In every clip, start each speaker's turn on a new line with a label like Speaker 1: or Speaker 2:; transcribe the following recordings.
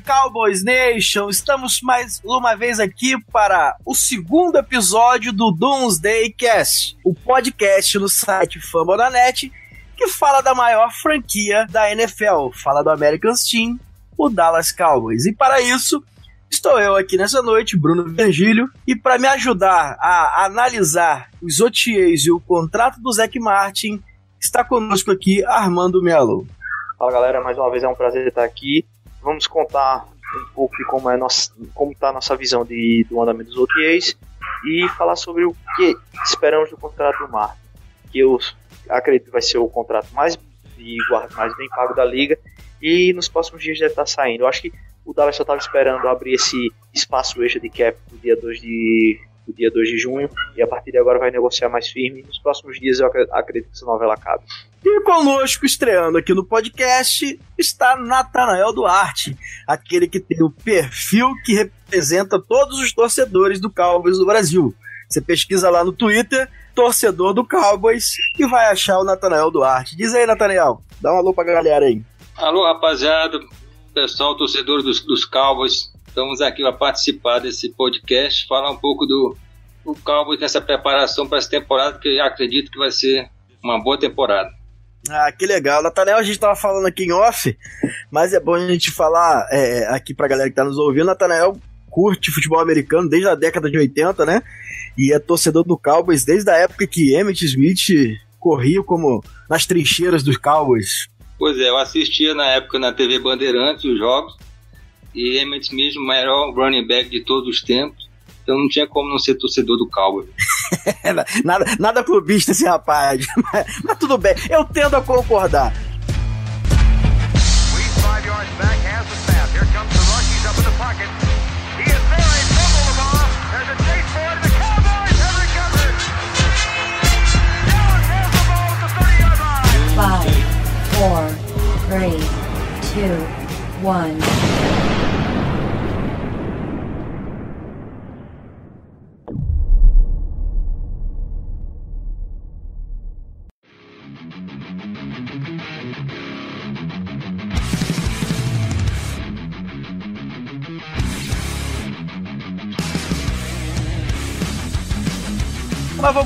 Speaker 1: Cowboys Nation! Estamos mais uma vez aqui para o segundo episódio do Doomsday Cast, o podcast no site Fambonanet que fala da maior franquia da NFL, fala do American Team, o Dallas Cowboys. E para isso, estou eu aqui nessa noite, Bruno Virgílio, e para me ajudar a analisar os OTAs e o contrato do Zac Martin, está conosco aqui Armando Melo.
Speaker 2: Fala galera, mais uma vez é um prazer estar aqui. Vamos contar um pouco de como é nossa, como está a nossa visão de, do andamento dos OTAs e falar sobre o que esperamos do contrato do Martin, que eu acredito que vai ser o contrato mais e mais bem pago da liga e nos próximos dias deve estar saindo. Eu acho que o Dallas só estava esperando abrir esse espaço extra de cap no dia 2 de do dia 2 de junho, e a partir de agora vai negociar mais firme. Nos próximos dias eu acredito que essa novela acabe.
Speaker 1: E conosco, estreando aqui no podcast, está Natanael Duarte, aquele que tem o perfil que representa todos os torcedores do Cowboys do Brasil. Você pesquisa lá no Twitter, torcedor do Cowboys, e vai achar o Natanael Duarte. Diz aí, Natanael, dá um alô pra galera aí.
Speaker 3: Alô, rapaziada, pessoal, torcedor dos, dos Cowboys. Estamos aqui para participar desse podcast, falar um pouco do, do Cowboys nessa preparação para essa temporada, que eu acredito que vai ser uma boa temporada.
Speaker 1: Ah, que legal. Natanel, a gente estava falando aqui em off, mas é bom a gente falar é, aqui para a galera que está nos ouvindo. Natanel curte futebol americano desde a década de 80, né? E é torcedor do Cowboys desde a época que Emmett Smith corria como nas trincheiras dos Cowboys.
Speaker 3: Pois é, eu assistia na época na TV Bandeirantes os jogos e Emmett Smith, o maior running back de todos os tempos. Então não tinha como não ser torcedor do Cowboys.
Speaker 1: nada, nada clubista esse rapaz. Mas, mas, tudo bem, eu tendo a concordar.
Speaker 4: Five, four, three, two, one.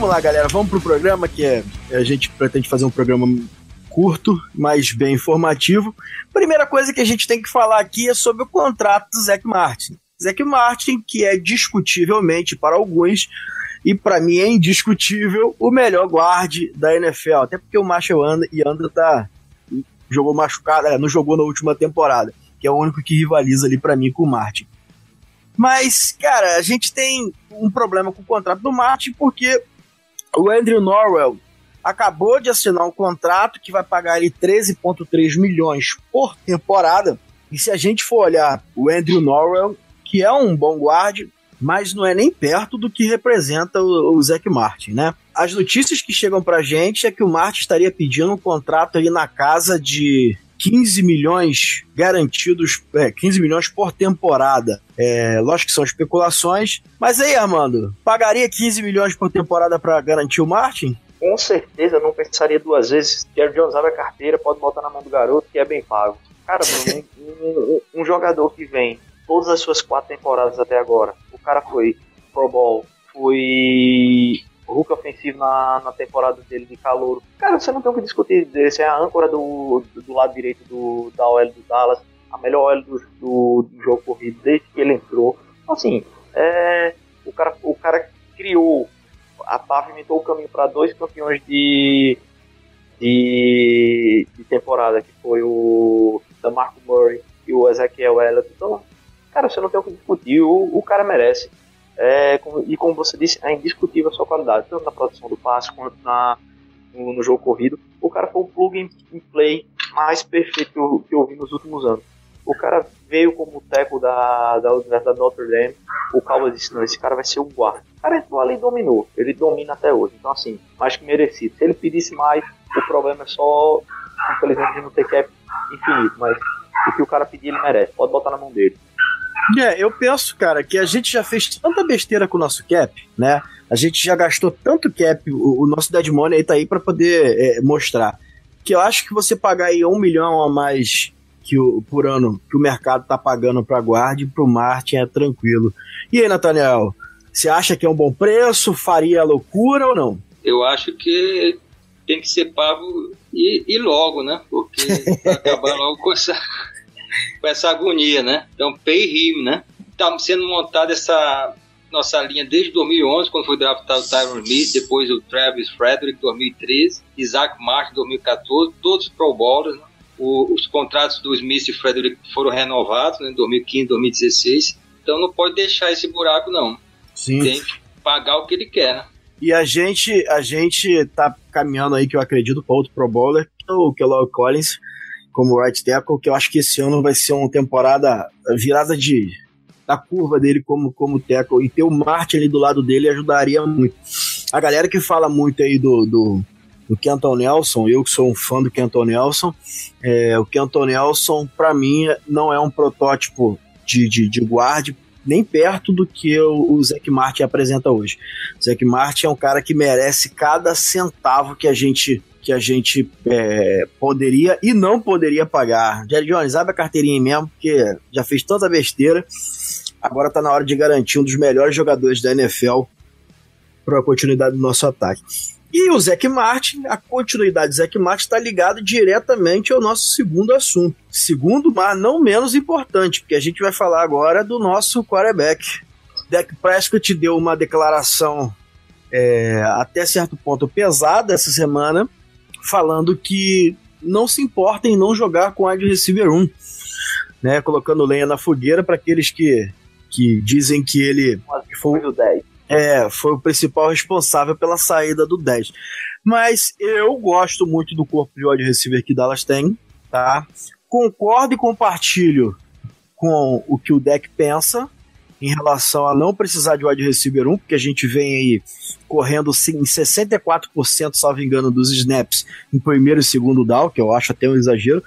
Speaker 1: Vamos lá, galera, vamos pro programa que é, a gente pretende fazer um programa curto, mas bem informativo. Primeira coisa que a gente tem que falar aqui é sobre o contrato do Zac Martin. Zac Martin, que é discutivelmente para alguns e para mim é indiscutível o melhor guarde da NFL, até porque o Marshall Yanda tá jogou machucado, é, não jogou na última temporada, que é o único que rivaliza ali para mim com o Martin. Mas, cara, a gente tem um problema com o contrato do Martin porque o Andrew Norwell acabou de assinar um contrato que vai pagar ele 13,3 milhões por temporada. E se a gente for olhar o Andrew Norwell, que é um bom guarde, mas não é nem perto do que representa o, o Zac Martin, né? As notícias que chegam pra gente é que o Martin estaria pedindo um contrato aí na casa de 15 milhões garantidos, é, 15 milhões por temporada. É, lógico que são especulações, mas aí, Armando, pagaria 15 milhões por temporada para garantir o Martin?
Speaker 2: Com certeza, não pensaria duas vezes. Jerry Jones abre a carteira, pode botar na mão do garoto, que é bem pago. Cara, Bruno, um, um, um jogador que vem todas as suas quatro temporadas até agora, o cara foi Pro Bowl, foi Hulk ofensivo na, na temporada dele de calor. Cara, você não tem o que discutir desse. É a âncora do, do, do lado direito do, da OL do Dallas, a melhor OL do, do, do, jogo corrido desde que ele entrou. Então, assim, é, o, cara, o cara criou, a pavimentou o caminho para dois campeões de, de, de, temporada, que foi o Marco Murray e o Ezequiel Elliott. Então, cara, você não tem o que discutir, o, o cara merece. É, e como você disse, é indiscutível a sua qualidade, tanto na produção do passe quanto na, no, no jogo corrido. O cara foi o plug and play mais perfeito que eu, vi nos últimos anos. O cara veio como teco da, da Universidade Notre Dame. O Cowboys disse: não, esse cara vai ser um guarda. O cara entrou ali e dominou. Ele domina até hoje. Então, assim, mais que merecido. Se ele pedisse mais, o problema é só, infelizmente, não ter cap infinito. Mas o que o cara pedir, ele merece. Pode botar na mão dele.
Speaker 1: É, eu penso, cara, que a gente já fez tanta besteira com o nosso cap, né? A gente já gastou tanto cap, o, o nosso dead money aí tá aí para poder é, mostrar. Que eu acho que você pagar aí um milhão a mais que o, por ano que o mercado está pagando para guarda e para o Martin é tranquilo. E aí, Nathaniel, você acha que é um bom preço? Faria loucura ou não?
Speaker 3: Eu acho que tem que ser pago e, e logo, né? Porque acabar logo com essa, com essa agonia, né? Então, pay him, né? Está sendo montada essa nossa linha desde 2011, quando foi draftado o Tyron Smith, depois o Travis Frederick, 2013, Isaac Martin, 2014, todos pro bowlers, né? o, os contratos do Smith e Frederick foram renovados né, em 2015, 2016. Então não pode deixar esse buraco, não.
Speaker 1: Sim.
Speaker 3: Tem que pagar o que ele quer, né?
Speaker 1: E a gente, a gente tá caminhando aí, que eu acredito, para outro Pro Bowler, que é o Kellogg Collins, como right tackle, que eu acho que esse ano vai ser uma temporada virada de da curva dele como, como tackle. E ter o Martin ali do lado dele ajudaria muito. A galera que fala muito aí do, do do Kenton Nelson, eu que sou um fã do Kenton Nelson, é, o Kenton Nelson, para mim, não é um protótipo de, de, de guarde nem perto do que o, o Zac Martin apresenta hoje. O Zac Martin é um cara que merece cada centavo que a gente que a gente é, poderia e não poderia pagar. Jerry Jones, abre a carteirinha mesmo, porque já fez tanta besteira. Agora tá na hora de garantir um dos melhores jogadores da NFL para a continuidade do nosso ataque. E o Zac Martin, a continuidade do Zac Martin está ligada diretamente ao nosso segundo assunto. Segundo, mas não menos importante, porque a gente vai falar agora do nosso quarterback. Dak Prescott deu uma declaração é, até certo ponto pesada essa semana, falando que não se importa em não jogar com wide receiver 1, né, colocando lenha na fogueira para aqueles que, que dizem que ele
Speaker 2: foi o 10
Speaker 1: é, foi o principal responsável pela saída do 10. Mas eu gosto muito do corpo de wide receiver que Dallas tem, tá? Concordo e compartilho com o que o deck pensa em relação a não precisar de wide receiver 1, porque a gente vem aí correndo em 64%, salvo engano, dos snaps em primeiro e segundo down, que eu acho até um exagero.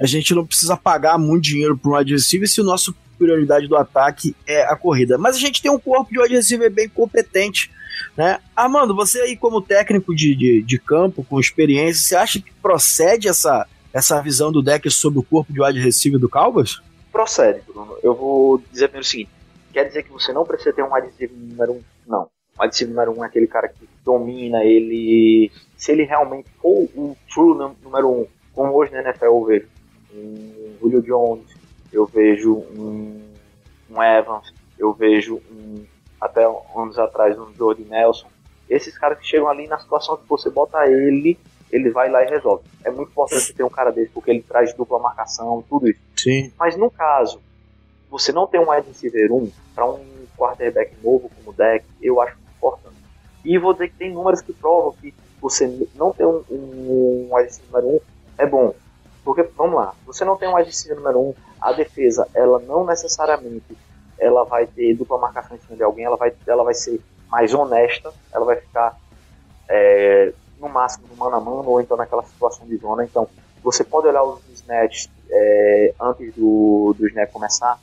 Speaker 1: A gente não precisa pagar muito dinheiro para um wide receiver se o nosso prioridade do ataque é a corrida. Mas a gente tem um corpo de wide receiver bem competente. Né? Armando, você aí como técnico de, de, de campo, com experiência, você acha que procede essa, essa visão do deck sobre o corpo de wide receiver do Cowboys?
Speaker 2: Procede, Bruno. Eu vou dizer primeiro o seguinte: quer dizer que você não precisa ter um receiver número um? Não. O receiver número um é aquele cara que domina, ele. Se ele realmente for um true número um, como hoje na NFL eu vejo, um Julio Jones, eu vejo um, um Evans, eu vejo um, até anos atrás um Jordi Nelson. Esses caras que chegam ali na situação que você bota ele, ele vai lá e resolve. É muito importante ter um cara desse, porque ele traz dupla marcação, tudo isso.
Speaker 1: Sim.
Speaker 2: Mas no caso, você não tem um wide receiver 1 para um quarterback novo como o deck, eu acho importante. E vou dizer que tem números que provam que você não ter um, um, um wide receiver número 1 é bom. Porque, vamos lá, você não tem um wide receiver número 1, a defesa, ela não necessariamente ela vai ter dupla marcação em cima de alguém, ela vai, ela vai ser mais honesta, ela vai ficar é, no máximo no mano a mano, ou então naquela situação de zona. Então, você pode olhar os snaps é, antes do, do snap começar.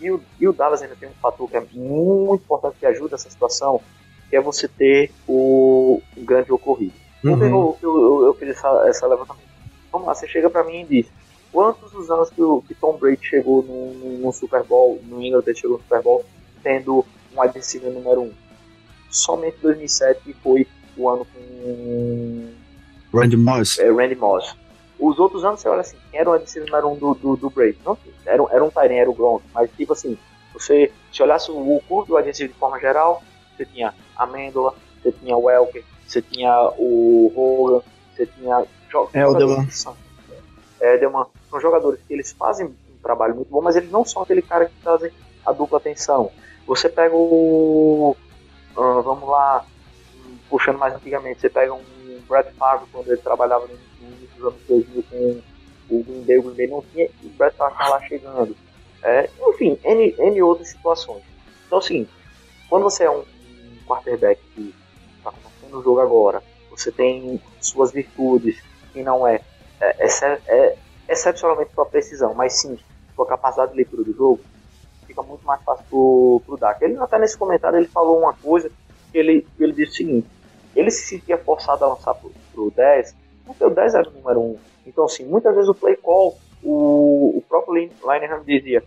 Speaker 2: E o, e o Dallas ainda tem um fator que é muito importante que ajuda essa situação, que é você ter o, o grande ocorrido. Uhum. Eu, eu, eu, fiz essa, essa levantamento. Vamos lá, você chega para mim e diz: quantos os anos que, o, que Tom Brady chegou no, no, Super Bowl, no England chegou no Super Bowl, tendo um wide receiver número 1? Um? Somente 2007 que foi o ano com
Speaker 1: Randy Moss.
Speaker 2: É, Randy Moss. Os outros anos você olha assim, quem era o wide receiver número 1 um do, do, do Brady? Não, era, era um Tyrene, era o Gronk, mas tipo assim, você se olhasse o curso do receiver de forma geral, você tinha a Mendola, você tinha o Welker, você tinha o Hogan, você tinha
Speaker 1: é, o Delman.
Speaker 2: É. São jogadores que eles fazem um trabalho muito bom, mas eles não são aquele cara que fazem a dupla atenção. Você pega o. Uh, vamos lá, puxando mais antigamente, você pega um Brad Favre quando ele trabalhava no início dos anos 2000 com o Green o Green não tinha, e o Brad Favre estava lá chegando. É, enfim, N, N outras situações. Então, assim, quando você é um quarterback que está começando o jogo agora, você tem suas virtudes, que não é, é, é, é excepcionalmente sua precisão, mas sim sua capacidade de leitura do jogo, fica muito mais fácil pro, pro Dak. Ele até nesse comentário ele falou uma coisa que ele, ele disse o seguinte, ele se sentia forçado a lançar pro, pro 10, porque o 10 era o número 1. Então assim, muitas vezes o play call o, o próprio Linehan dizia,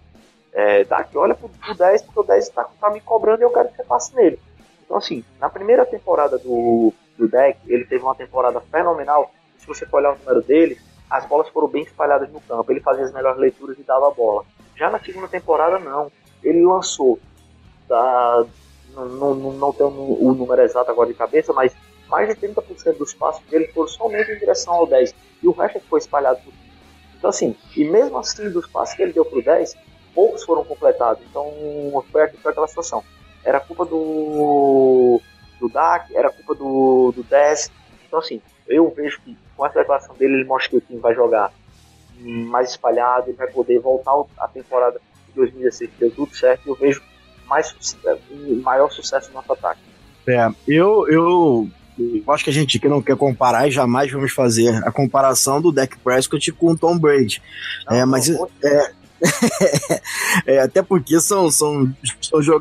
Speaker 2: é, Dak, olha pro, pro 10, porque o 10 tá, tá me cobrando e eu quero que você passe nele. Então, assim, na primeira temporada do, do deck, ele teve uma temporada fenomenal. Se você for olhar o número dele, as bolas foram bem espalhadas no campo. Ele fazia as melhores leituras e dava a bola. Já na segunda temporada, não. Ele lançou, tá, não, não, não tenho o número exato agora de cabeça, mas mais de 30% dos passos dele foram somente em direção ao 10. E o resto foi espalhado por Então, assim, e mesmo assim, dos passos que ele deu pro 10, poucos foram completados. Então, foi, foi aquela situação. Era culpa do, do DAC, era culpa do, do 10. Então, assim, eu vejo que com essa declaração dele, ele mostra que o time vai jogar mais espalhado, ele vai poder voltar a temporada de 2016 que deu tudo certo. E eu vejo mais, maior sucesso no nosso ataque.
Speaker 1: É, eu, eu, eu acho que a gente que não quer comparar e jamais vamos fazer a comparação do Dak Prescott com o Tom Brady. Não, é, mas não, é, é, até porque são, são,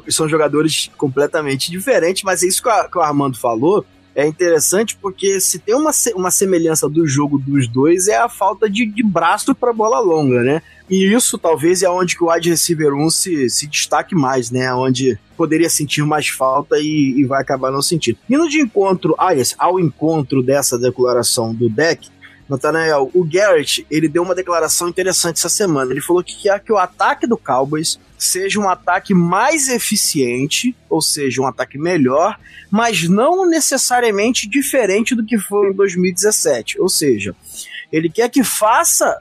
Speaker 1: são jogadores completamente diferentes, mas é isso que, a, que o Armando falou é interessante porque se tem uma, uma semelhança do jogo dos dois é a falta de, de braço para bola longa, né? E isso talvez é onde que o wide receiver 1 se, se destaque mais, né? Onde poderia sentir mais falta e, e vai acabar não sentindo. Indo de encontro a esse, ao encontro dessa declaração do deck, Nathanael, o Garrett, ele deu uma declaração interessante essa semana. Ele falou que quer que o ataque do Cowboys seja um ataque mais eficiente, ou seja, um ataque melhor, mas não necessariamente diferente do que foi em 2017. Ou seja, ele quer que faça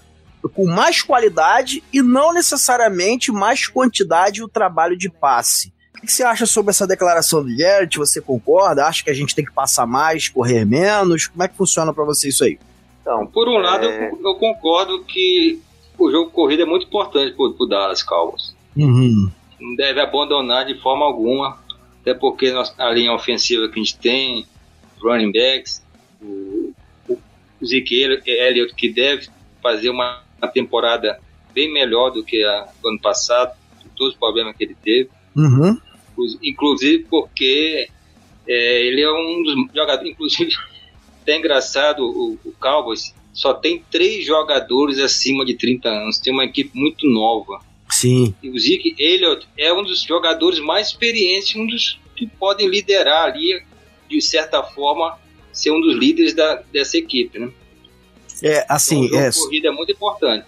Speaker 1: com mais qualidade e não necessariamente mais quantidade o trabalho de passe. O que você acha sobre essa declaração do Garrett? Você concorda? Acha que a gente tem que passar mais, correr menos? Como é que funciona para você isso aí?
Speaker 3: Então, Por um é... lado, eu, concordo que o jogo corrido é muito importante para o Dallas Cowboys.
Speaker 1: Uhum.
Speaker 3: Não deve abandonar de forma alguma, até porque a linha ofensiva que a gente tem, running backs, o, o Elliott, que deve fazer uma, uma temporada bem melhor do que a do ano passado, com todos os problemas que ele teve.
Speaker 1: Uhum.
Speaker 3: Inclusive porque é, ele é um dos jogadores, inclusive até engraçado, o, o Cowboys só tem três jogadores acima de 30 anos. Tem uma equipe muito nova.
Speaker 1: Sim.
Speaker 3: E o Zeke Elliott é um dos jogadores mais experientes, um dos que podem liderar ali, de certa forma, ser um dos líderes da, dessa equipe, né?
Speaker 1: É, assim, então,
Speaker 3: é. corrida é muito importante.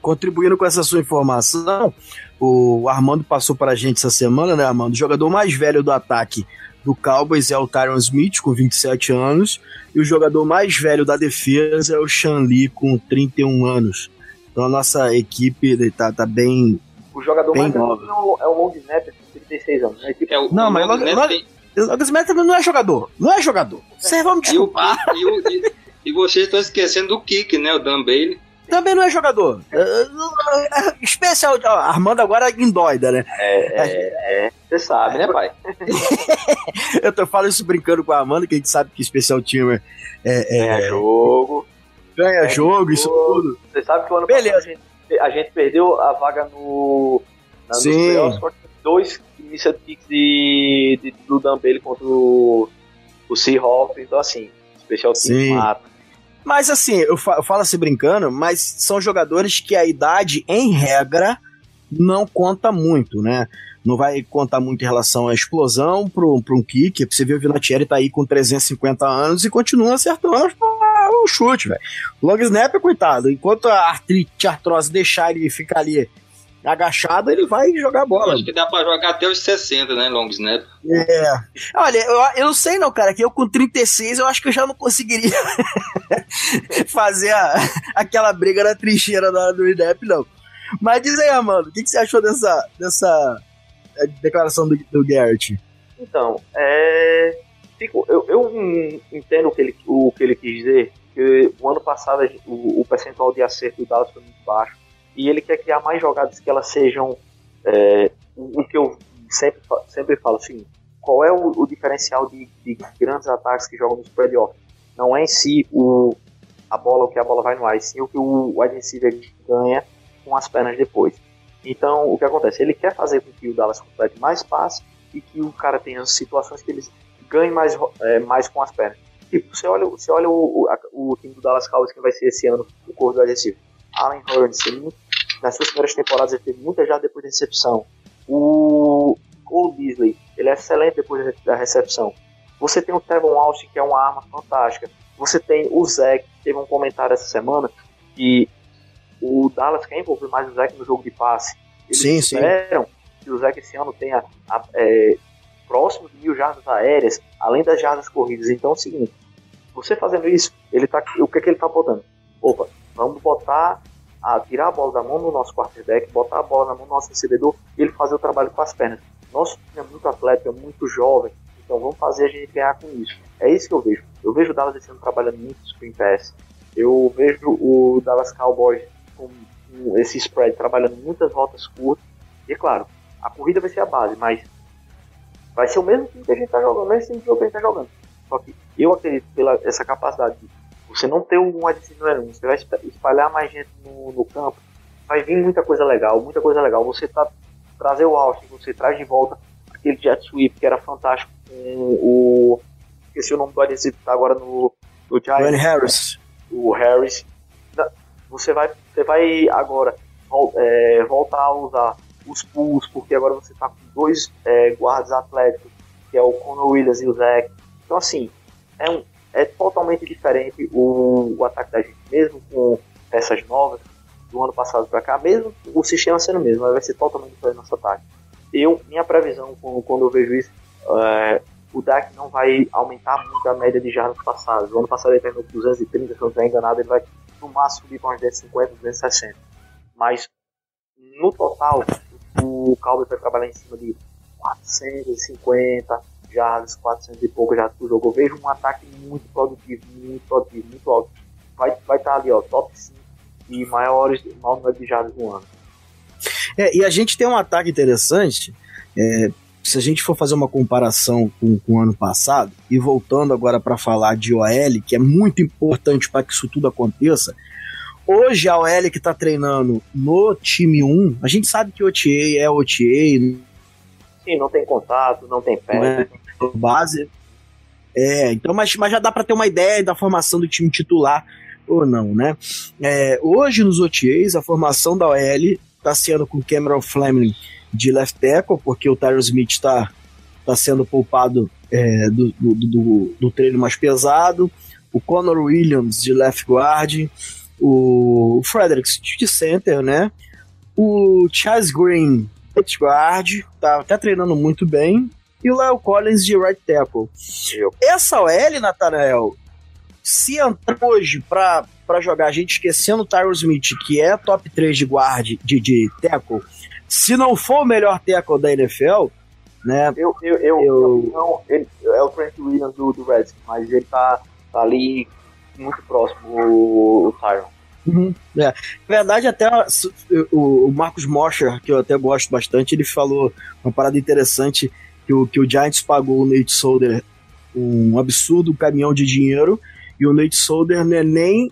Speaker 1: Contribuindo com essa sua informação, o Armando passou para a gente essa semana, né, Armando? O jogador mais velho do ataque do Cowboys é o Tyron Smith, com 27 anos, e o jogador mais velho da defesa é o Sean Lee, com 31 anos. Então a nossa equipe tá, tá bem.
Speaker 2: O jogador bem mais velho é o Long com 36 anos.
Speaker 1: É o, não, o mas Long Snapper não é jogador. Não é jogador. Vocês vão me desculpar.
Speaker 3: E, o, e, e, e vocês estão esquecendo do Kick, né? O Dan Bailey
Speaker 1: também não é jogador. Especial. Armando agora é indóida, né?
Speaker 2: É, é, é. Você sabe, né, pai?
Speaker 1: eu tô falando isso brincando com a Amanda, que a gente sabe que especial teamer é.
Speaker 2: é, é jogo.
Speaker 1: Ganha é jogo, isso tudo.
Speaker 2: Você sabe que o ano Beleza. passado a gente, a gente perdeu a vaga no. Na,
Speaker 1: Sim.
Speaker 2: dois initial kicks de, de, do Dan Bailey contra o, o Seahawks. Então, assim, especial team mata.
Speaker 1: Mas assim, eu, fa eu falo assim brincando, mas são jogadores que a idade, em regra, não conta muito, né? Não vai contar muito em relação à explosão para um kick. Você vê o Vinatieri tá aí com 350 anos e continua acertando o chute, velho. Long snap, coitado. Enquanto a artrite, artrose deixar ele ficar ali agachado, ele vai jogar bola.
Speaker 3: Acho que dá pra jogar até os 60, né, long snap.
Speaker 1: É. Olha, eu, eu não sei não, cara, que eu com 36 eu acho que eu já não conseguiria fazer a, aquela briga na trincheira na hora do snap, não. Mas diz aí, Amanda, o que, que você achou dessa, dessa é, declaração do, do Garrett?
Speaker 2: Então, é... Fico, eu, eu entendo o que, ele, o que ele quis dizer, que o ano passado o, o percentual de acerto do Dallas foi muito baixo e ele quer criar mais jogadas que elas sejam é, o que eu sempre, sempre falo assim, qual é o, o diferencial de, de, grandes ataques que jogam no spread off? Não é em si o, a bola, o que a bola vai no ar, sim o que o wide receiver ganha com as pernas depois. Então, o que acontece? Ele quer fazer com que o Dallas complete mais passes e que o cara tenha situações que eles ganhem mais, é, mais com as pernas. Você olha, você olha o, o, o time do Dallas Cowboys que vai ser esse ano, o corpo do wide receiver Allen Hurns, nas suas primeiras temporadas ele teve muita já depois da recepção. O Cole Beasley, ele é excelente depois da recepção. Você tem o Tevon Austin, que é uma arma fantástica. Você tem o Zach, que teve um comentário essa semana, que o Dallas quer envolver mais o Zach no jogo de passe. Eles
Speaker 1: Sim,
Speaker 2: esperam que o Zach esse ano tenha a- é, próximo de mil jardas aéreas, além das jardas corridas. Então é o seguinte, você fazendo isso, ele tá, o que, é que ele tá botando? Opa, vamos botar, a, tirar a bola da mão do nosso quarterback, botar a bola na mão do nosso recebedor e ele fazer o trabalho com as pernas. Nosso time é muito atlético, é muito jovem, então vamos fazer a gente ganhar com isso. É isso que eu vejo. Eu vejo o Dallas ano trabalhando muito screen pass. Eu vejo o Dallas Cowboys com, com esse spread trabalhando muitas rotas curtas. E é claro, a corrida vai ser a base, mas vai ser o mesmo time que a gente tá jogando, o mesmo time que a gente tá jogando. Só que eu acredito pela essa capacidade de você não ter um um, você vai espa- espalhar mais gente no, no campo, vai vir muita coisa legal, muita coisa legal. Você tá trazer o Austin, você traz de volta aquele jet sweep que era fantástico com o esqueci o nome do receiver que tá agora no, no Giants
Speaker 1: Ryan Harris.
Speaker 2: o Harris. Você vai, você vai agora é, voltar a usar os pulls, porque agora você tá com dois é, guardas atléticos, que é o Conor Williams e o Zach. Então, assim, é, um, é totalmente diferente o, o ataque da gente, mesmo com peças novas do ano passado para cá, mesmo o sistema sendo o mesmo, vai ser totalmente diferente nosso ataque. Eu, minha previsão, quando, quando eu vejo isso, é, o Dak não vai aumentar muito a média de jardas passadas. O ano passado ele terminou com 230, se eu não estiver enganado, ele vai no máximo subir para umas 250, 260. Mas no total, o Cowboys vai trabalhar em cima de 450 jardas, 400 e pouco jardas por jogo. Eu vejo um ataque muito produtivo, muito produtivo, muito alto. Vai vai estar ali, ó, top 5 e maiores, maior número de jardas no ano.
Speaker 1: É, e a gente tem um ataque interessante. é, se a gente for fazer uma comparação com, com o ano passado, e voltando agora para falar de OL, que é muito importante para que isso tudo aconteça. Hoje a OL que está treinando no time 1, a gente sabe que OTA é OTA,
Speaker 2: Sim, não tem contato, não tem pé.
Speaker 1: é base. É, então, mas, mas já dá para ter uma ideia da formação do time titular ou não, né? É, hoje nos OTAs, a formação da OL está sendo com Cameron Fleming de left tackle, porque o Tyron Smith está tá sendo poupado é, do, do, do, do treino mais pesado, o Conor Williams de left guard, o Fredericks de center, né? O Charles Green right guard, tá até treinando muito bem, e o Lyle Collins de right tackle. Essa OL, Natanael, se entrar hoje pra, pra jogar, a gente esquecendo o Tyron Smith, que é top 3 de guard, de, de tackle, se não for o melhor tackle da NFL, né?
Speaker 2: Eu, eu, eu,
Speaker 1: Eu-
Speaker 2: eu- não, ele é o Trent Williams do, do Redskins, mas ele tá, tá ali muito próximo, o, o Tyron.
Speaker 1: Uhum, é. Na verdade, até o, o Marcos Mosher, que eu até gosto bastante, ele falou uma parada interessante que o, que o Giants pagou o Nate Solder um absurdo caminhão de dinheiro e o Nate Solder não é nem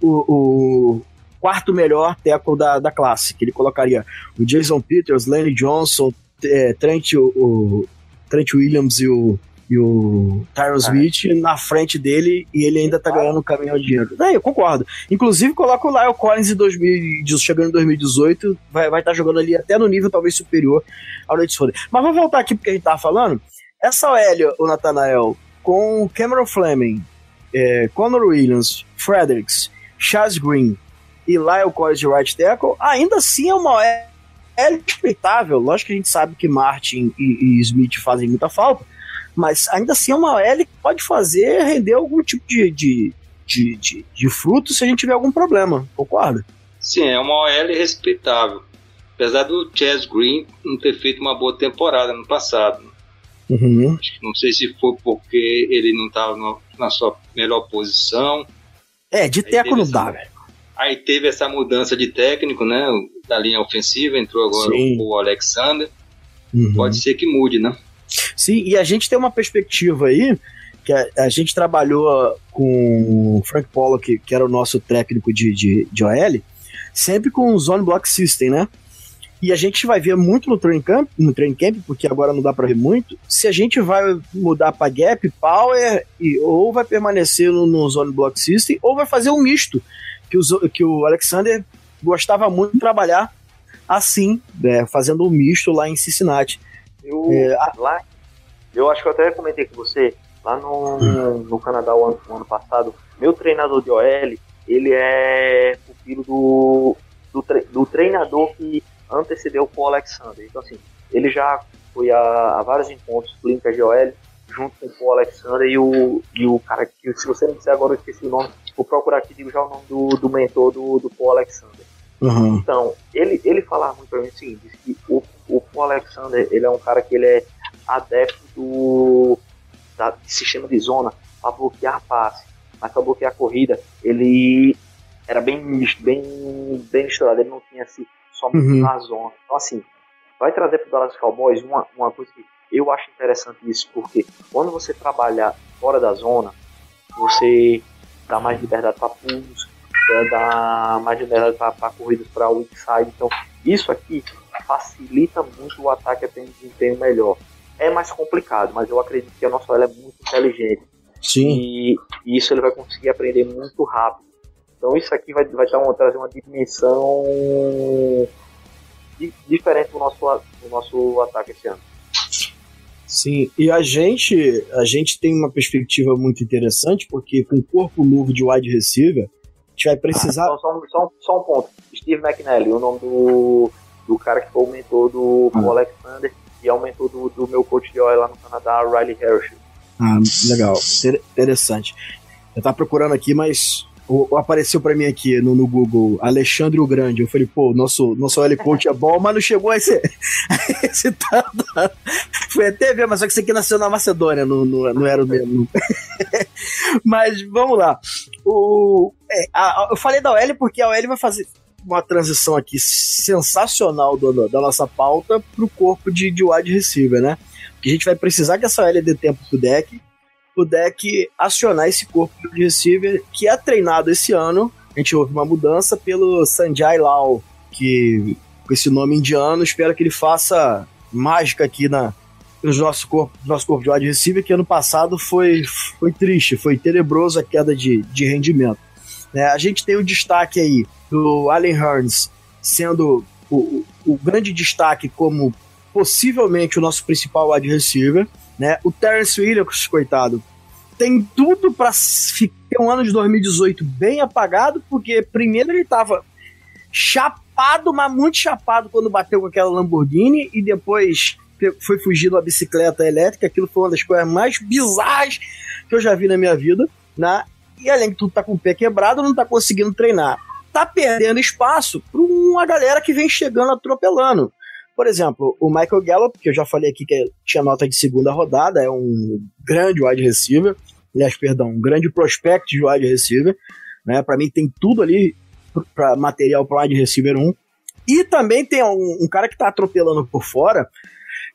Speaker 1: o, o quarto melhor tackle da, da classe, que ele colocaria o Jason Peters, Lenny Johnson, é, Trent, o, o Trent Williams e o, e o Tyron Smith na frente dele e ele ainda tá ganhando um caminhão de dinheiro. Daí, eu concordo. Inclusive, coloca o Lyle Collins em 2000, chegando em 2018, vai estar vai tá jogando ali até no nível talvez superior ao Nate Solder. Mas vamos voltar aqui porque a gente tava falando. Essa OL, o Nathanael, com Cameron Fleming, é, Conor Williams, Fredericks, Chaz Green e Lyle Collins de right tackle, ainda assim é uma OL respeitável. Lógico que a gente sabe que Martin e, e Smith fazem muita falta, mas ainda assim é uma OL que pode fazer render algum tipo de, de, de, de, de fruto se a gente tiver algum problema, concorda?
Speaker 3: Sim, é uma OL respeitável. Apesar do Chaz Green não ter feito uma boa temporada no passado.
Speaker 1: Uhum.
Speaker 3: Não sei se foi porque ele não estava na sua melhor posição.
Speaker 1: É, de teco não dá, velho.
Speaker 3: Aí teve essa mudança de técnico, né? Da linha ofensiva, entrou agora
Speaker 1: Sim.
Speaker 3: o Alexander.
Speaker 1: Uhum.
Speaker 3: Pode ser que mude, né?
Speaker 1: Sim, e a gente tem uma perspectiva aí, que a, a gente trabalhou com o Frank Pollock, que, era o nosso técnico de, de, de OL, sempre com o Zone Block System, né? E a gente vai ver muito no training camp, no training camp, porque agora não dá para ver muito, se a gente vai mudar para gap, power, e, ou vai permanecer no, no Zone Block System, ou vai fazer um misto, que o, que o Alexander gostava muito de trabalhar assim, né, fazendo um misto lá em Cincinnati.
Speaker 2: Eu, é, lá, eu acho que eu até comentei com você, lá no, no Canadá o ano, ano, passado, meu treinador de OL, ele é pupilo do, do, tre, do treinador que antecedeu o Paul Alexander. Então, assim, ele já foi a, a vários encontros clínicas de OL, junto com o Paul Alexander e o, e o cara que, se você não disser agora, eu esqueci o nome, vou procurar aqui digo já o nome do, do mentor do, do Paul Alexander. Uhum. Então, ele, ele falava muito pra mim o seguinte, que o, o Alexander, ele é um cara que ele é adepto do da, sistema de zona para bloquear passe, mas para bloquear a corrida, ele era bem bem, bem misturado, ele não tinha assim, só uhum. na zona. Então, assim, vai trazer para o Dallas Cowboys uma, uma coisa que eu acho interessante isso, porque quando você trabalha fora da zona, você dá mais liberdade para pulos, né, dá mais liberdade para corridas para o inside. Então, isso aqui facilita muito o ataque a ter um desempenho melhor. É mais complicado, mas eu acredito que a nossa OL é muito inteligente.
Speaker 1: Sim.
Speaker 2: E, e, isso ele vai conseguir aprender muito rápido. Então isso aqui vai, vai dar uma, trazer uma dimensão diferente do nosso, do nosso ataque esse ano.
Speaker 1: Sim, e a gente, a gente tem uma perspectiva muito interessante, porque com o corpo novo de wide receiver, a gente vai precisar. Ah,
Speaker 2: só, só, só, um ponto: Steve McNally, o nome do, do cara que foi o mentor do ah. Alexander e é o mentor do, do meu coach de OL lá no Canadá, Riley Harris.
Speaker 1: Ah, legal, interessante. Eu tava procurando aqui, mas o, apareceu para mim aqui no, no, Google Alexandre o Grande. Eu falei, pô, nosso, nosso L coach é bom, mas não chegou a esse, a esse tanto. Foi até ver, mas só que isso aqui nasceu na Macedônia, não, não, não era o mesmo. mas vamos lá. O, é, a, eu falei da OL porque a OL vai fazer uma transição aqui sensacional do, da nossa pauta pro corpo de, de wide receiver, né? Porque a gente vai precisar que essa OL dê tempo pro deck o deck acionar esse corpo de receiver que é treinado esse ano. A gente houve uma mudança pelo Sanjay Lal, que com esse nome indiano, espero que ele faça mágica aqui na, no nosso corpo, nosso corpo de wide receiver, que ano passado foi, foi triste, foi tenebroso a queda de, de rendimento. É, a gente tem o destaque aí do Allen Hearns sendo o, o grande destaque como possivelmente o nosso principal wide receiver. Né? O Terence Williams, coitado, tem tudo para ficar um ano de 2018 bem apagado, porque primeiro ele estava chapado, mas muito chapado quando bateu com aquela Lamborghini e depois foi fugir da bicicleta elétrica. Aquilo foi uma das coisas mais bizarras que eu já vi na minha vida, né? E além de tudo tá com o pé quebrado, não tá conseguindo treinar. Tá perdendo espaço para uma galera que vem chegando atropelando. Por exemplo, o Michael Gallup, que eu já falei aqui que tinha nota de segunda rodada, é um grande wide receiver, aliás, perdão, um grande prospect de wide receiver, né? Para mim tem tudo ali para material para wide receiver 1. E também tem um, um, cara que tá atropelando por fora,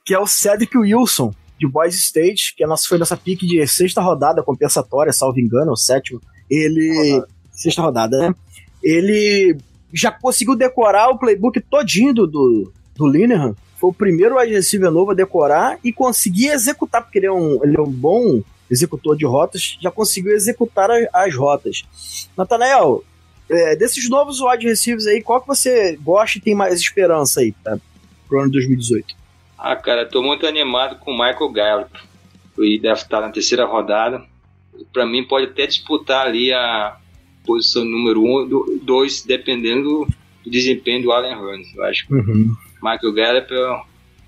Speaker 1: que é o Cedric Wilson, de Boys State, que nossa, foi nossa pique de sexta rodada compensatória, salvo engano, é o sétimo. Ele. Rodada. Sexta rodada, né? Ele já conseguiu decorar o playbook todinho do, do, do Linehan, foi o primeiro wide receiver novo a decorar e conseguir executar, porque ele é um, ele é um bom executor de rotas, já conseguiu executar as, as rotas. Natanael, é, desses novos wide receivers aí, qual que você gosta e tem mais esperança aí para o ano de 2018?
Speaker 3: Ah, cara, tô muito animado com o Michael Gallup. Ele deve estar na terceira rodada. Para mim, pode até disputar ali a posição número 1, um, 2, dependendo do desempenho do Allen Hurns. Eu acho que uhum. Michael Gallup é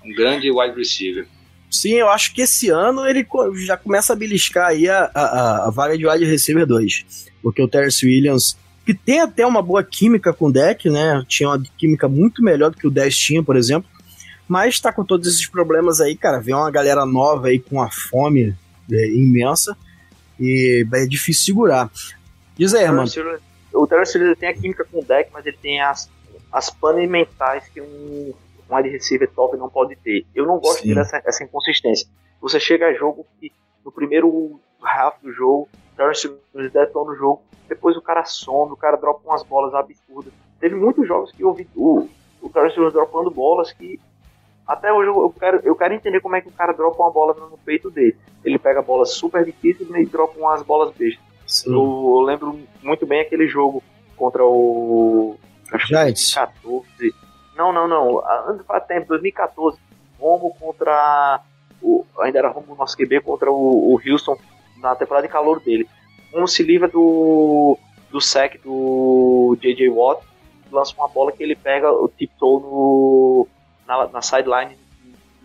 Speaker 3: um grande wide receiver.
Speaker 1: Sim, eu acho que esse ano ele já começa a beliscar aí a, a, a vaga de wide receiver 2. Porque o Terrence Williams, que tem até uma boa química com o deck, né? Tinha uma química muito melhor do que o 10 tinha, por exemplo. Mas tá com todos esses problemas aí, cara. Vem uma galera nova aí com a fome é, imensa. E é difícil segurar. Diz aí, mano.
Speaker 2: O Terrence Williams tem a química com o deck, mas ele tem as as panes mentais que um, um wide receiver top não pode ter. Eu não gosto Sim. dessa essa inconsistência. Você chega a jogo que no primeiro half do jogo, Terrence Williams detona o jogo, depois o cara some, o cara dropa umas bolas absurdas. Teve muitos jogos que eu vi o, o Terrence Williams dropando bolas que até hoje eu quero, eu quero entender como é que o cara dropa uma bola no peito dele. Ele pega bolas super difíceis e dropa umas bolas bestas. Eu, eu, lembro muito bem aquele jogo contra o
Speaker 1: Giants.
Speaker 2: 2014. Não, não, não. Ano para tempo, 2014. Romo contra. O, ainda era Romo nosso QB contra o, o Houston na temporada de calor dele. Romo se livra do, do sec do J.J. Watt, lança uma bola que ele pega o tiptoe no, na, na sideline.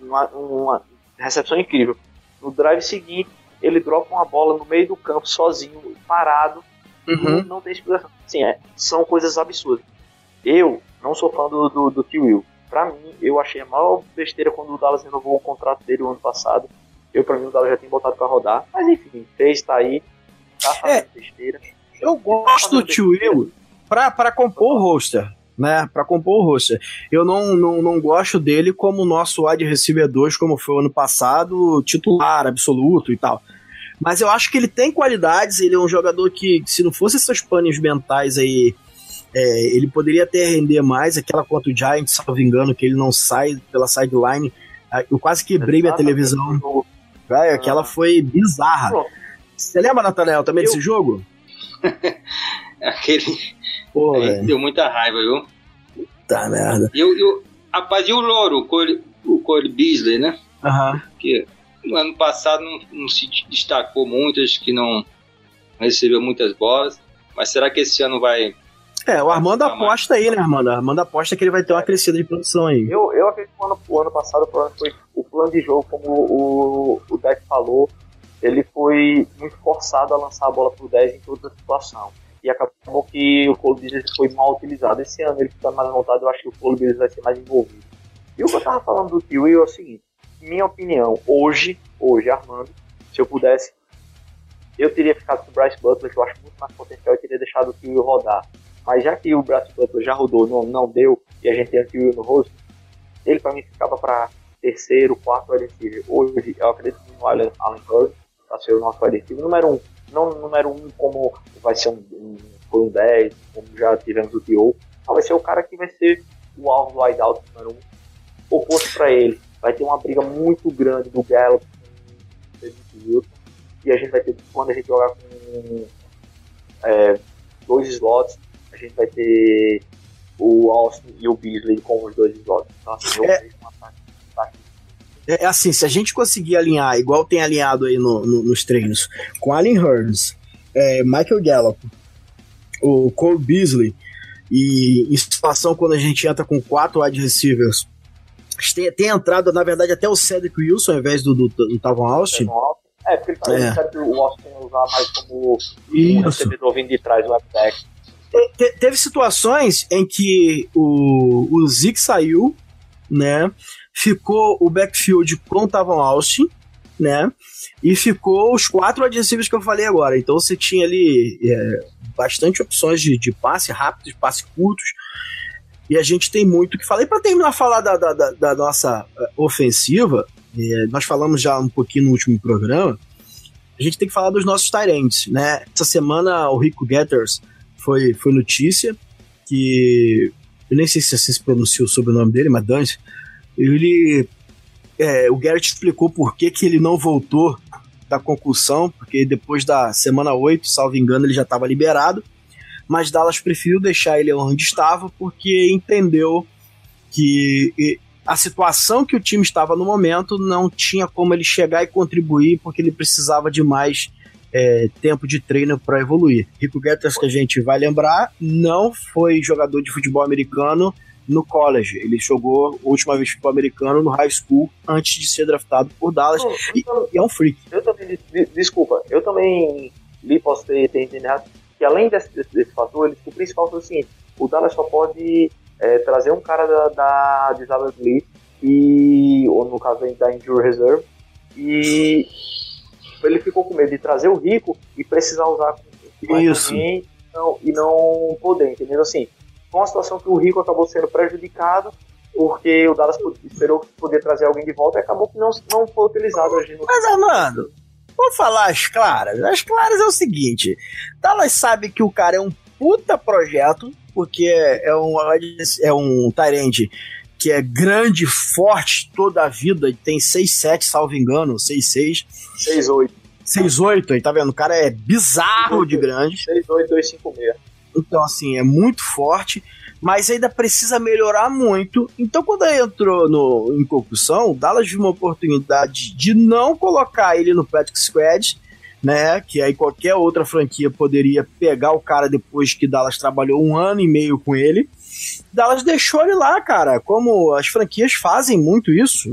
Speaker 2: Uma, uma recepção incrível. No drive seguinte, ele dropa uma bola no meio do campo sozinho, parado.
Speaker 1: Uhum.
Speaker 2: Não tem explicação. Sim, é, são coisas absurdas. Eu não sou fã do, do, do T. Will. Pra mim, eu achei a maior besteira quando o Dallas renovou o contrato dele o ano passado. Eu, pra mim, o Dallas já tem botado pra rodar. Mas enfim, fez, tá aí. Tá fazendo
Speaker 1: É.
Speaker 2: besteira.
Speaker 1: Eu gosto do Tio Will pra, pra compor o roster, né? Pra compor o roster. Eu não, não, não gosto dele como nosso wide receiver 2, como foi o ano passado, titular absoluto e tal. Mas eu acho que ele tem qualidades, ele é um jogador que, se não fosse essas panes mentais aí, é, ele poderia até render mais. Aquela contra o Giants, salvo engano, que ele não sai pela sideline. Ah, Eu quase quebrei minha televisão. Velho, aquela foi bizarra. Você lembra, Nathaniel, também
Speaker 2: Eu-
Speaker 1: desse jogo?
Speaker 3: Aquele
Speaker 1: Pô,
Speaker 3: aí
Speaker 1: velho.
Speaker 3: deu muita raiva, viu?
Speaker 1: Tá merda.
Speaker 3: E o, e o- rapaz, e o Louro, o Cole, o Cole Beasley, né?
Speaker 1: Aham.
Speaker 3: Que no ano passado não, não se destacou muito, acho que não recebeu muitas bolas. Mas será que esse ano vai.
Speaker 1: É, o Armando aposta aí, né, Armando? Armando aposta que ele vai ter uma crescida de produção aí.
Speaker 2: Eu, eu acredito que o ano, o ano passado o plano foi o plano de jogo, como o, o Deck falou, ele foi muito forçado a lançar a bola pro 10 em toda a situação. E acabou que o Cole Beasley foi mal utilizado. Esse ano ele fica mais à vontade, eu acho que o Cole Beasley vai ser mais envolvido. E o que eu tava falando do Tio é o seguinte, minha opinião, hoje, hoje, Armando, se eu pudesse, eu teria ficado com o Bryce Butler, que eu acho muito mais potencial, e teria deixado o Tio rodar. Mas já que o Bryce Butler já rodou, não, não deu, e a gente tem o Tio no rosto, ele pra mim ficava para terceiro, quarto wide. Hoje eu acredito no Allen, Allen Hurst para ser o nosso wide número um. Não número um como vai ser um, um, um 10, como já tivemos o Tio. Não, vai ser o cara que vai ser o alvo do wideout número um. Oposto para ele, vai ter uma briga muito grande do Gallup com o Wilson. E a gente vai ter, quando a gente jogar com é, dois slots, a gente vai ter o Austin e o Beasley com os dois slots. Então, assim, eu
Speaker 1: É.
Speaker 2: vejo um ataque
Speaker 1: É assim, se a gente conseguir alinhar, igual tem alinhado aí no- no- nos treinos, com Allen Hearns, é, Michael Gallup, o Cole Beasley, e em situação quando a gente entra com quatro wide receivers, tem, tem entrado, na verdade, até o Cedric Wilson ao invés do, do, do Tavon Austin.
Speaker 2: É, porque ele
Speaker 1: É.
Speaker 2: sabe o Austin usar mais como um recebedor vindo de trás do back.
Speaker 1: Te- teve situações em que o, o Zeke saiu, né? Ficou o backfield com Tavon Austin, né? E ficou os quatro adesivos que eu falei agora. Então você tinha ali é, bastante opções de, de passe rápido, de passe curtos. E a gente tem muito que falar. E para terminar a falar da, da, da- nossa eh, ofensiva, eh, nós falamos já um pouquinho no último programa. A gente tem que falar dos nossos Tyrants, né? Essa semana o Rico Getters foi, foi notícia que. Eu nem sei se assim se pronuncia o sobrenome dele, mas Dante. Ele. é, o Garrett explicou por que, que ele não voltou da concussão, porque depois da semana 8, salvo engano, ele já estava liberado. Mas Dallas preferiu deixar ele onde estava porque entendeu que a situação que o time estava no momento não tinha como ele chegar e contribuir porque ele precisava de mais é, tempo de treino para evoluir. Rico Getters, que a gente vai lembrar, não foi jogador de futebol americano no college. Ele jogou a última vez futebol americano no high school antes de ser draftado por Dallas.
Speaker 2: Não,
Speaker 1: E, e é um freak.
Speaker 2: Eu também, de- desculpa, eu também li, posso ter, ter entendido que além desse, desse, desse fator, ele, o principal foi o seguinte, o Dallas só pode é, trazer um cara da, da Disability e, ou no caso da Injury Reserve, e ele ficou com medo de trazer o Rico e precisar usar mais
Speaker 1: Isso.
Speaker 2: e não, e não poder, entendeu? Assim, foi uma situação que o Rico acabou sendo prejudicado porque o Dallas esperou poder trazer alguém de volta e acabou que não, não foi utilizado hoje no
Speaker 1: Mas, Armando, vamos falar as claras. As claras é o seguinte: Dallas sabe que o cara é um puta projeto, porque é um, é um Tyrande que é grande, forte toda a vida, tem 6'7, salvo engano, 6'6,
Speaker 2: 6-8.
Speaker 1: 6'8, aí tá vendo? O cara é bizarro de grande.
Speaker 2: 6-8, 2-5-6.
Speaker 1: Então, assim, é muito forte. mas ainda precisa melhorar muito. Então, quando ele entrou no, em concussão, o Dallas viu uma oportunidade de não colocar ele no practice squad, né? Que aí qualquer outra franquia poderia pegar o cara depois que Dallas trabalhou um ano e meio com ele. Dallas deixou ele lá, cara. Como as franquias fazem muito isso.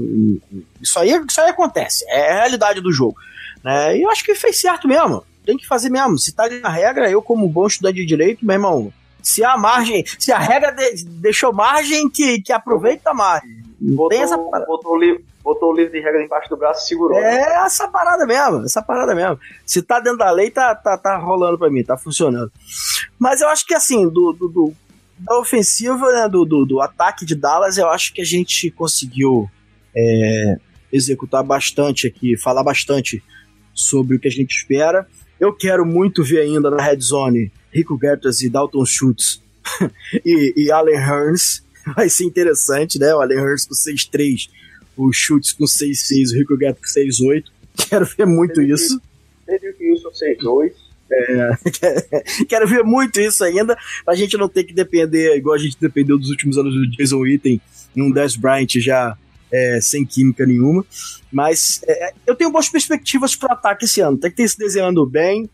Speaker 1: Isso aí, isso aí acontece. É a realidade do jogo. Né? E eu acho que fez certo mesmo. Tem que fazer mesmo. Se tá na regra, eu, como bom estudante de direito, meu irmão, se a margem, se a regra de, deixou margem, que, que aproveita a margem.
Speaker 2: Botou, tem essa botou, o livro, botou o livro de regra embaixo do braço e segurou.
Speaker 1: É né? essa parada mesmo, essa parada mesmo. Se tá dentro da lei, tá, tá, tá rolando pra mim, tá funcionando. Mas eu acho que assim, do, do, do da ofensiva, né, do, do, do, ataque de Dallas, eu acho que a gente conseguiu é, executar bastante aqui, falar bastante sobre o que a gente espera. Eu quero muito ver ainda na Red Zone Rico Gertas e Dalton Schultz e, e Allen Hearns. Vai ser interessante, né? O Allen Hearns com 6-3, o Schultz com 6-6, o Rico Gertas com 6-8. Quero ver muito isso.
Speaker 2: Cedric Wilson 6-2.
Speaker 1: É, quero ver muito isso ainda, pra gente não ter que depender, igual a gente dependeu dos últimos anos do Jason Witten e um Dez Bryant já é, sem química nenhuma. Mas é, eu tenho boas perspectivas para ataque esse ano. Tem que ter se desenhando bem.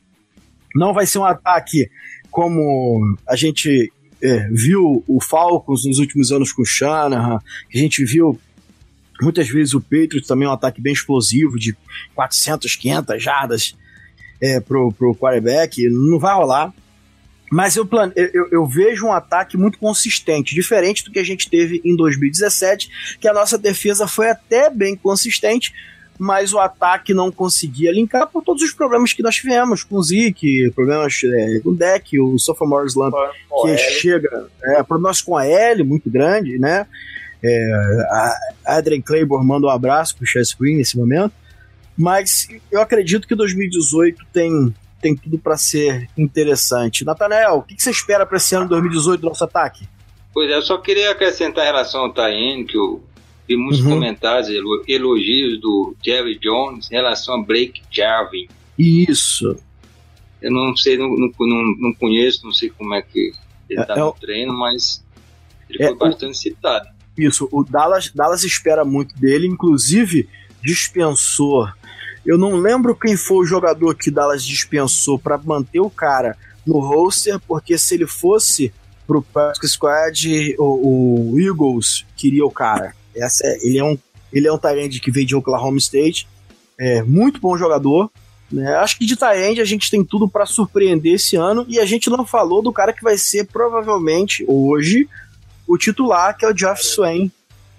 Speaker 1: Não vai ser um ataque como a gente é, viu o Falcons nos últimos anos com o Shanahan, que a gente viu muitas vezes o Patriots também um ataque bem explosivo de 400, 500 jardas é, pro, pro quarterback, não vai rolar. Mas eu, plane... eu, eu, vejo um ataque muito consistente, diferente do que a gente teve em 2017, que a nossa defesa foi até bem consistente, mas o ataque não conseguia linkar por todos os problemas que nós tivemos com o Zeke, problemas é, com o deck, o sophomore slump que L. chega, é, problemas com a L muito grande, né? É, a Adrian Claiborne manda um abraço pro Chess Green nesse momento, mas eu acredito que 2018 tem tem tudo para ser interessante. Nathanael, o que, que você espera para esse ano 2018 do nosso ataque?
Speaker 3: Pois é, eu só queria acrescentar em relação ao Taine, que eu vi muitos uhum. comentários, elogios do Jerry Jones em relação a Blake Jarvin.
Speaker 1: Isso.
Speaker 3: Eu não sei, não, não, não conheço, não sei como é que ele está é, no é, treino, mas ele é, foi bastante o, citado.
Speaker 1: Isso, o Dallas, Dallas espera muito dele, inclusive dispensou eu não lembro quem foi o jogador que Dallas dispensou para manter o cara no roster, porque se ele fosse pro Practice Squad, o, o, Eagles queria o cara. Essa é, ele é um ele é um Tyrande que veio de Oklahoma State, é muito bom jogador. Né? Acho que de Tyrande a gente tem tudo para surpreender esse ano e a gente não falou do cara que vai ser provavelmente hoje o titular, que é o Jeff Swain,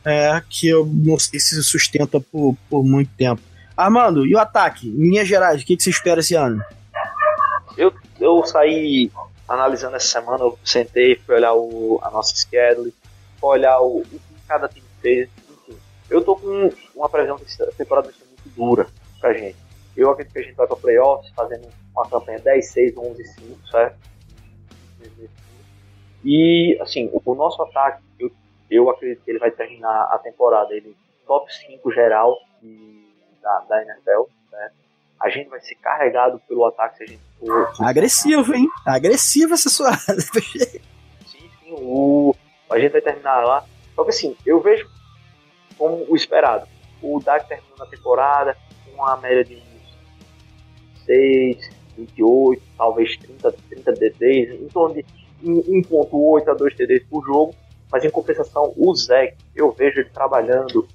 Speaker 1: é, que eu não sei se sustenta por, por muito tempo. Armando, e o ataque? Em linhas gerais, o que, que você espera esse ano?
Speaker 2: Eu, eu saí analisando essa semana, eu sentei, fui olhar o, a nossa schedule, fui olhar o, o que cada time fez. Enfim, eu tô com uma previsão que a temporada vai ser muito dura pra gente. Eu acredito que a gente vai pra playoffs fazendo uma campanha 10, 6, 11, 5, certo? E, assim, o, o nosso ataque, eu, eu acredito que ele vai terminar a temporada ele top 5 geral e da, da NFL, né? A gente vai ser carregado pelo ataque se a gente for.
Speaker 1: Agressivo, hein? Agressivo essa sua.
Speaker 2: sim, sim. O, a gente vai terminar lá. Só que assim, eu vejo como o esperado. O Dak terminou na temporada com uma média de 6, 28, talvez 30, 30 TDs, em torno de 1.8 a 2 TDs por jogo. Mas em compensação, o Zé, eu vejo ele trabalhando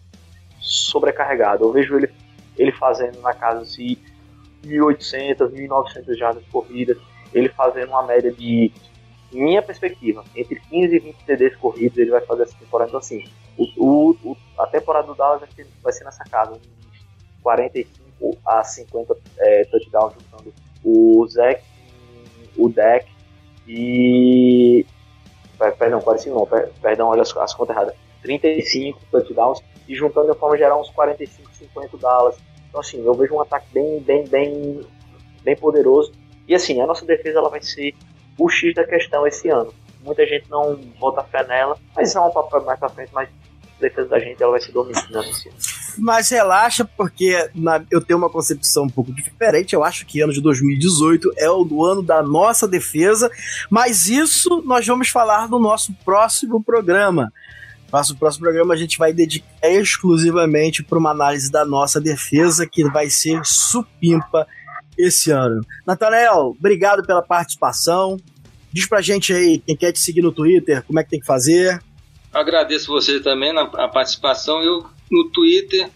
Speaker 2: sobrecarregado. Eu vejo ele ele fazendo na casa de 1.800, 1.900 jardas corridas, ele fazendo uma média de, minha perspectiva, entre 15 e 20 TDs corridos, ele vai fazer essa temporada. Então, assim, o, o, a temporada do Dallas vai ser, vai ser nessa casa, 45 a 50 é, touchdowns, juntando o Zach, o Deck e. Perdão, 45 não, perdão, olha as, as contas erradas. 35 touchdowns e juntando de forma geral uns 45, 50 Dallas. Então, assim, eu vejo um ataque bem, bem, bem, bem poderoso. E, assim, a nossa defesa ela vai ser o X da questão esse ano. Muita gente não bota fé nela, mas é um papel mais pra frente, mas a defesa da gente ela vai ser dominante nesse ano.
Speaker 1: mas relaxa, porque na, eu tenho uma concepção um pouco diferente. Eu acho que ano de 2018 é o ano da nossa defesa, mas isso nós vamos falar no nosso próximo programa. Nosso próximo programa a gente vai dedicar exclusivamente para uma análise da nossa defesa, que vai ser supimpa esse ano. Natanael, obrigado pela participação. Diz pra gente aí, quem quer te seguir no Twitter, como é que tem que fazer?
Speaker 3: Agradeço você também na a participação. Eu, no Twitter,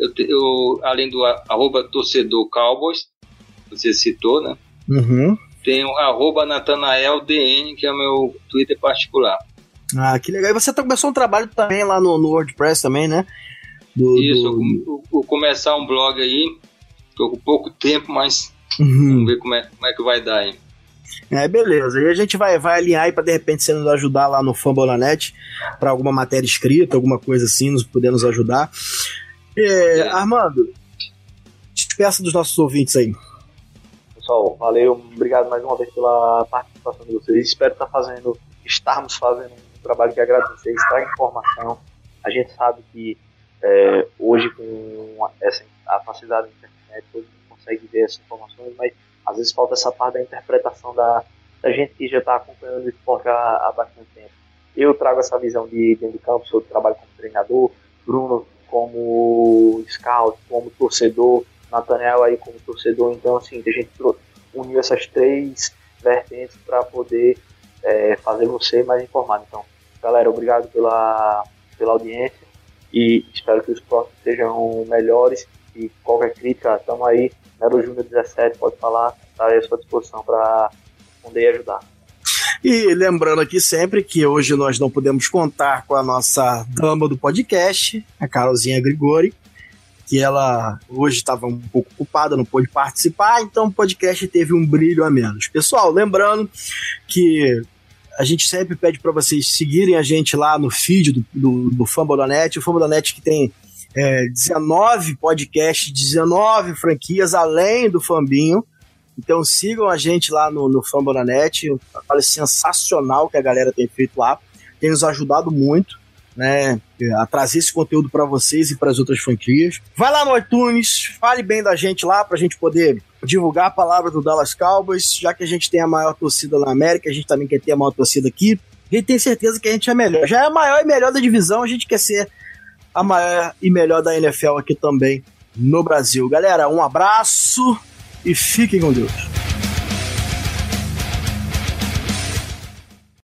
Speaker 3: eu, eu além do arroba torcedor Cowboys, você citou, né?
Speaker 1: Uhum.
Speaker 3: Tenho arroba NatanaelDN, que é o meu Twitter particular.
Speaker 1: Ah, que legal. E você tá, começou um trabalho também lá no, no WordPress também, né?
Speaker 3: Do, Isso, do... vou começar um blog aí. Tô com pouco tempo, mas uhum. vamos ver como é, como é que vai dar aí.
Speaker 1: É, beleza. E a gente vai, vai alinhar aí pra de repente você nos ajudar lá no Fambonanet para alguma matéria escrita, alguma coisa assim, nos poder nos ajudar. É, é. Armando, despeça dos nossos ouvintes aí.
Speaker 2: Pessoal, valeu, obrigado mais uma vez pela participação de vocês. Espero estar fazendo, estarmos fazendo um trabalho que agrada vocês, traga informação. A gente sabe que é, hoje com essa, a facilidade da internet, todo mundo consegue ver essas informações, mas às vezes falta essa parte da interpretação da, da gente que já está acompanhando o esporte há, há, bastante tempo. Eu trago essa visão de dentro de campo, sou trabalho como treinador, Bruno como scout, como torcedor, Nathaniel aí como torcedor, então assim, a gente uniu essas três vertentes para poder é, fazer você mais informado. Então, galera, obrigado pela, pela audiência e espero que os próximos sejam melhores e qualquer crítica, estamos aí Nero Júnior 17, pode falar, está à sua disposição para responder e ajudar.
Speaker 1: E lembrando aqui sempre que hoje nós não podemos contar com a nossa dama do podcast, a Carolzinha Grigori, que ela hoje estava um pouco ocupada, não pôde participar, então o podcast teve um brilho a menos. Pessoal, lembrando que a gente sempre pede para vocês seguirem a gente lá no feed do, do, do Fumble da Net, o Fumble da Net que tem é, 19 podcasts, 19 franquias, além do Fambinho. Então sigam a gente lá no, no Fambonanet, um trabalho sensacional que a galera tem feito lá, tem nos ajudado muito. Né, a trazer esse conteúdo para vocês e para as outras franquias. Vai lá no iTunes, fale bem da gente lá para a gente poder divulgar a palavra do Dallas Cowboys, já que a gente tem a maior torcida na América, a gente também quer ter a maior torcida aqui. A gente tem certeza que a gente é melhor. Já é a maior e melhor da divisão, a gente quer ser a maior e melhor da NFL aqui também no Brasil. Galera, um abraço e fiquem com Deus.